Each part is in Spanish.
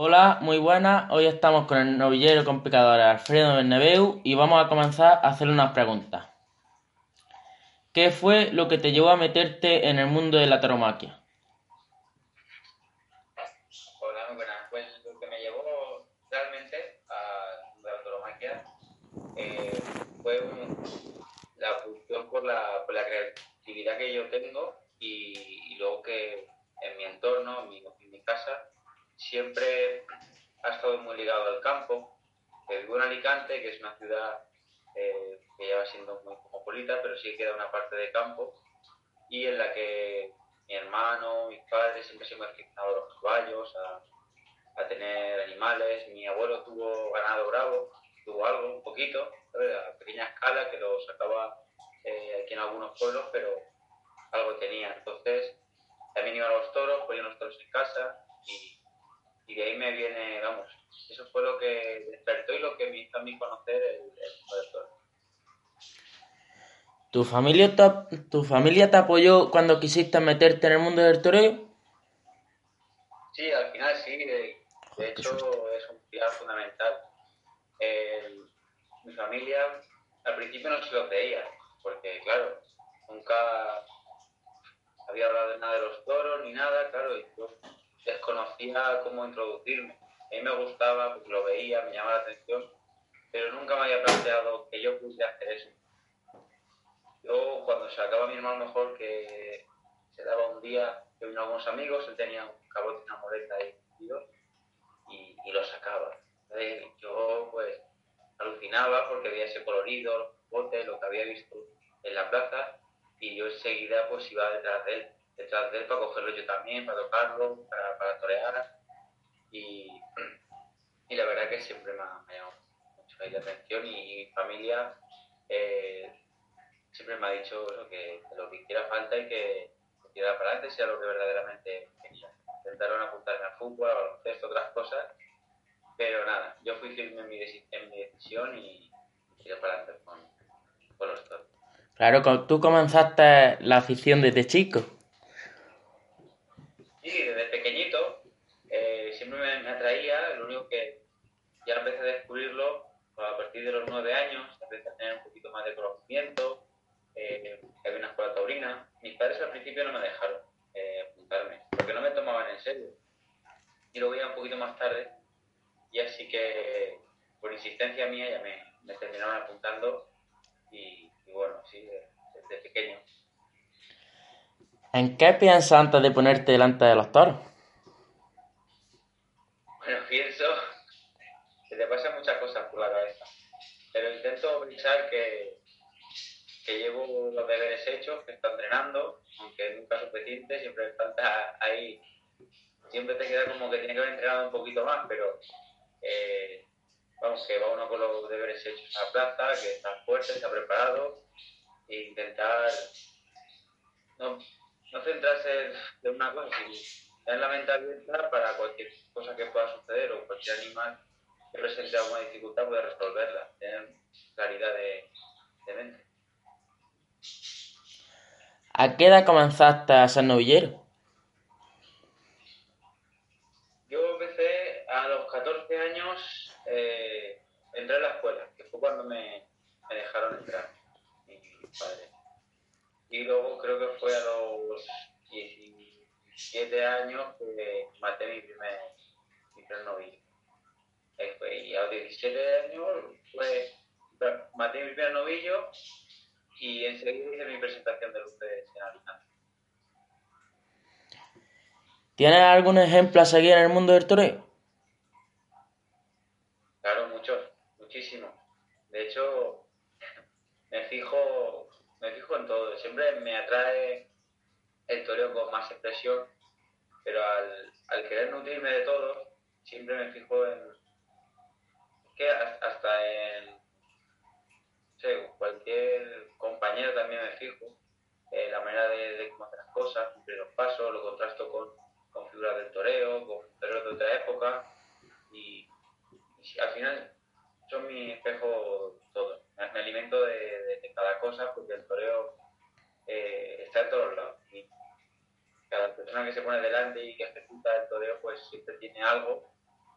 Hola, muy buenas. Hoy estamos con el novillero complicador Alfredo Bernabeu y vamos a comenzar a hacerle unas preguntas. ¿Qué fue lo que te llevó a meterte en el mundo de la taromaquia? Hola, muy buenas. Pues lo que me llevó realmente a la taromaquia eh, fue la función por la, creatividad que yo tengo y, luego que en mi entorno, en mi casa, siempre ha estado muy ligado al campo. Vivo en Alicante, que es una ciudad eh, que lleva siendo muy cosmopolita, pero sí queda una parte de campo y en la que mi hermano, mis padres siempre se han aficionado a los caballos, a, a, tener animales. Mi abuelo tuvo ganado bravo, tuvo algo, un poquito, a pequeña escala, que lo sacaba eh, aquí en algunos pueblos, pero algo tenía. Entonces, también iba a los toros, ponía los toros en casa y y de ahí me viene, vamos, eso fue lo que despertó y lo que me hizo a mí conocer el, el toro. ¿Tu familia, te, ¿Tu familia te apoyó cuando quisiste meterte en el mundo del toreo? Sí, al final sí, de, de hecho es un pilar fundamental. Eh, mi familia al principio no se lo creía, porque claro, nunca había hablado de nada de los toros ni nada, claro, y yo desconocía cómo introducirme. A mí me gustaba, porque lo veía, me llamaba la atención, pero nunca me había planteado que yo pudiera hacer eso. Yo, cuando sacaba mi hermano mejor, que se daba un día, que vino algunos amigos, él tenía un cabote, una moleta ahí y, y lo sacaba. Entonces, yo, pues, alucinaba porque veía ese colorido, los botes, lo que había visto en la plaza, y yo enseguida, pues, iba detrás de él detrás de él para cogerlo yo también, para tocarlo, para, para torear. Y, y la verdad que siempre me ha, me ha llamado mucho la atención y, y, mi familia eh, siempre me ha dicho que, que, lo que hiciera falta y que, tirara para adelante sea lo que verdaderamente quería. Intentaron apuntarme al fútbol, al baloncesto, otras cosas, pero nada, yo fui firme en mi, en mi decisión y tiré para adelante con, con los toros. Claro, tú comenzaste la afición desde chico. Sí, desde pequeñito eh, siempre me, me, atraía, lo único que ya empecé a descubrirlo a partir de los nueve años, empecé a tener un poquito más de conocimiento, eh, había una escuela taurina. Mis padres al principio no me dejaron eh, apuntarme, porque no me tomaban en serio. Y lo veía un poquito más tarde, y así que por insistencia mía ya me, me terminaron apuntando, y, y bueno, sí, desde, desde pequeño. ¿En qué piensas antes de ponerte delante de los toros? Bueno, pienso que te pasan muchas cosas por la cabeza, pero intento pensar que, que llevo los deberes hechos, que estoy entrenando, aunque nunca suficiente, siempre falta ahí, siempre te queda como que tiene que haber entrenado un poquito más, pero eh, vamos, que va uno con los deberes hechos a la plaza, que está fuerte, está preparado, e intentar no, no centrarse en una cosa, sino tener la mente abierta para cualquier cosa que pueda suceder o cualquier animal que presente alguna dificultad poder resolverla, tener claridad de mente. ¿A qué edad comenzaste a ser novillero? Yo empecé a los 14 años, eh, entré a la escuela, que fue cuando me, dejaron entrar, mi padre y luego creo que fue a los 17 años que maté mi primer, mi primer novillo. Y a los 17 años pues, maté mi primer novillo y enseguida hice mi presentación de luces en Alicante. ¿Tienes algún ejemplo a seguir en el mundo del toreo? Claro, muchos, muchísimos. De hecho, me fijo me fijo en todo. Siempre me atrae el toreo con más expresión, pero al, al querer nutrirme de todo, siempre me fijo en, que hasta en cualquier compañero también me fijo, eh, la manera de, cómo hacer las cosas, cumplir los pasos, lo contrasto con, con figuras del toreo, con toreros de otra época, y, al final son mi espejo todo. Me, alimento de, cada cosa porque el toreo eh, está en todos lados. Y cada persona que se pone delante y que ejecuta el toreo, pues siempre tiene algo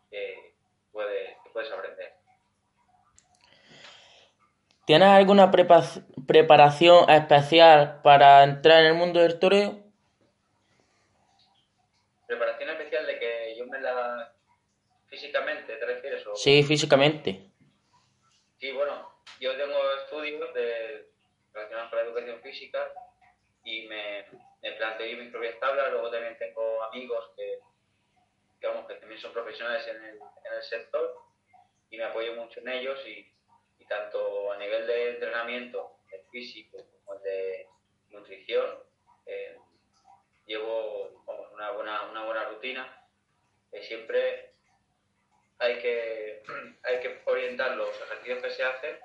que, puede, que puedes aprender. ¿Tienes alguna preparación especial para entrar en el mundo del toreo? ¿Preparación especial de que yo me la... físicamente, te refieres? O... Sí, físicamente. Sí, bueno, yo tengo estudios de... relacionados con la educación física y me, me planteo mis propias tablas, luego también tengo amigos que, digamos, que también son profesionales en el, en el sector y me apoyo mucho en ellos y tanto a nivel de entrenamiento físico como de nutrición, eh, llevo una, buena, una buena rutina. Eh, siempre hay que, hay que orientar los ejercicios que se hacen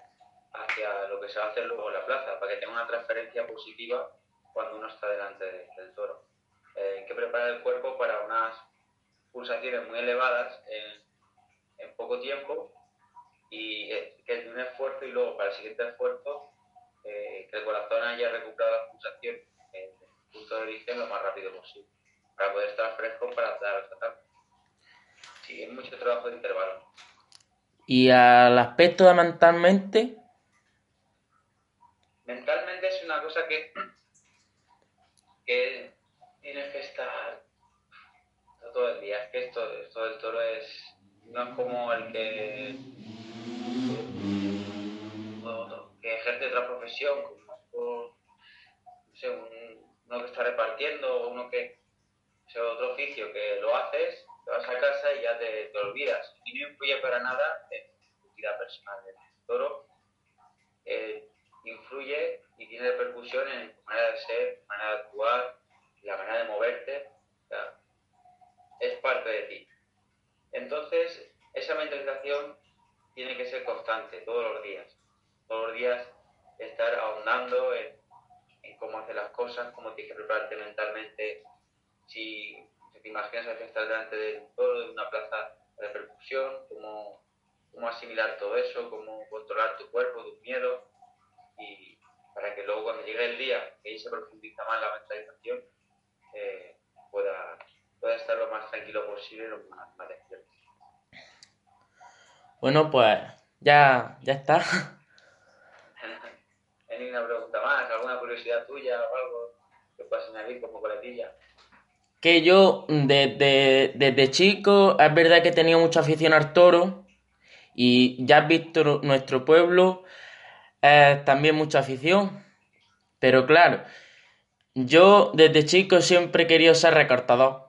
hacia lo que se va a hacer luego en la plaza, para que tenga una transferencia positiva cuando uno está delante del toro. Eh, hay que preparar el cuerpo para unas pulsaciones muy elevadas en, en poco tiempo y eh, que es un esfuerzo y luego para el siguiente esfuerzo eh, que el corazón haya recuperado la pulsación en el punto de origen lo más rápido posible para poder estar fresco para dar el tratar. Sí, es mucho trabajo de intervalo. ¿Y al aspecto de mentalmente? Mentalmente es una cosa que, que tienes que estar todo el día. Es que esto, esto del toro es, no es como el que que ejerce otra profesión, como uno que está repartiendo o uno que sea otro oficio que lo haces, te vas a casa y ya te, te olvidas. Y no influye para nada en tu vida personal. El toro eh, influye y tiene repercusión en tu manera de ser, manera de actuar, la manera de moverte. es parte de ti. Entonces, esa mentalización tiene que ser constante todos los días. Todos los días estar ahondando en, cómo hacer las cosas, cómo tienes que prepararte mentalmente, si, te imaginas que estás delante de todo, de una plaza de repercusión, cómo, cómo asimilar todo eso, cómo controlar tu cuerpo, tus miedos, y para que luego cuando llegue el día, que ahí se profundiza más la mentalización, eh, pueda, pueda estar lo más tranquilo posible, lo más, más despierto. Bueno, pues ya, ya está. una pregunta más? ¿Alguna curiosidad tuya o algo que puedas añadir como coletilla? Que yo, desde, desde chico, es verdad que he tenido mucha afición al toro y ya has visto nuestro pueblo, es también mucha afición. Pero claro, yo desde chico siempre he querido ser recortador.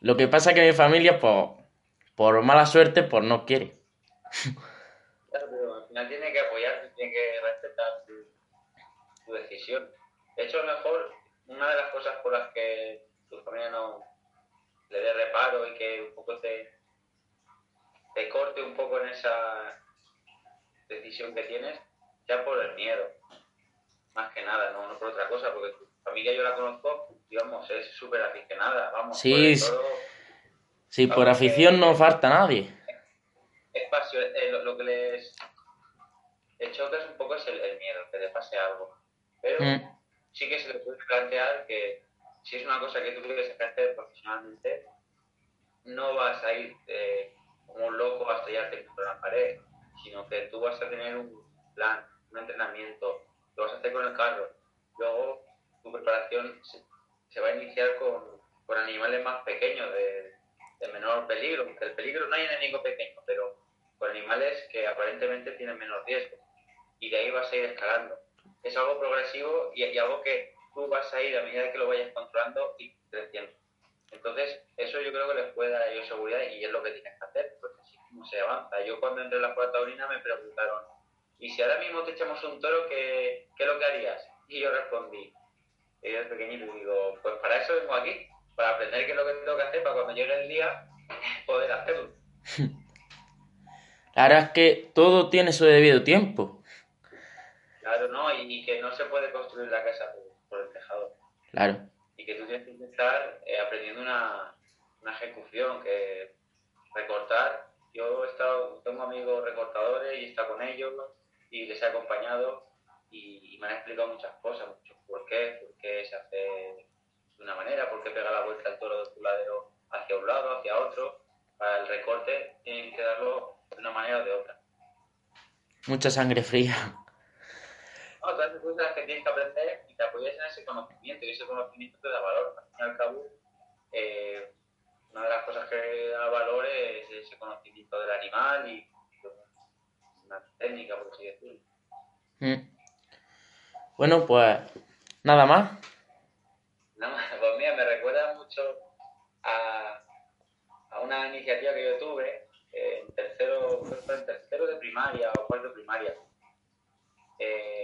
Lo que pasa es que mi familia, pues, por mala suerte, pues no quiere. Claro, pero al final tiene que apoyarte, tiene que tu decisión. De hecho, a lo mejor una de las cosas por las que tu familia no le dé reparo y que un poco te, te corte un poco en esa decisión que tienes, ya por el miedo, más que nada, no, no por otra cosa, porque tu familia yo la conozco, digamos, es súper aficionada, vamos. Sí, por sí, por afición no falta nadie. Es pasión, eh, lo, que les, choca es un poco es el, el miedo, que le pase algo pero mm. sí que se le puede plantear que si es una cosa que tú quieres ejercer profesionalmente, no vas a ir eh, como un loco a estrellarte contra la pared, sino que tú vas a tener un plan, un entrenamiento, lo vas a hacer con el carro. Luego tu preparación se, va a iniciar con, con, animales más pequeños, de, de menor peligro, porque el peligro no hay enemigo pequeño, pero con animales que aparentemente tienen menos riesgo. Y de ahí vas a ir escalando es algo progresivo y, algo que tú vas a ir a medida que lo vayas controlando y creciendo. Entonces, eso yo creo que les puede dar a ellos seguridad y es lo que tienes que hacer, porque así como se avanza. Yo cuando entré en la escuela taurina me preguntaron, ¿y si ahora mismo te echamos un toro, qué, qué es lo que harías? Y yo respondí, y yo pequeñito digo, pues para eso vengo aquí, para aprender qué es lo que tengo que hacer para cuando llegue el día poder hacerlo. La verdad es que todo tiene su debido tiempo. Claro, ¿no? Y, que no se puede construir la casa por, el tejado. Claro. Y que tú tienes que estar eh, aprendiendo una, una ejecución, que recortar. Yo he estado, tengo amigos recortadores y he estado con ellos y les he acompañado y, me han explicado muchas cosas, muchos por qué, por qué se hace de una manera, por qué pega la vuelta el toro de tu ladero hacia un lado, hacia otro. Para el recorte tienen que darlo de una manera o de otra. Mucha sangre fría. No, todas las cosas que tienes que aprender y te apoyas en ese conocimiento y ese conocimiento te da valor. Al fin y al cabo, eh, una de las cosas que da valor es ese conocimiento del animal y una técnica, por así decirlo. Mm. Bueno, pues nada más.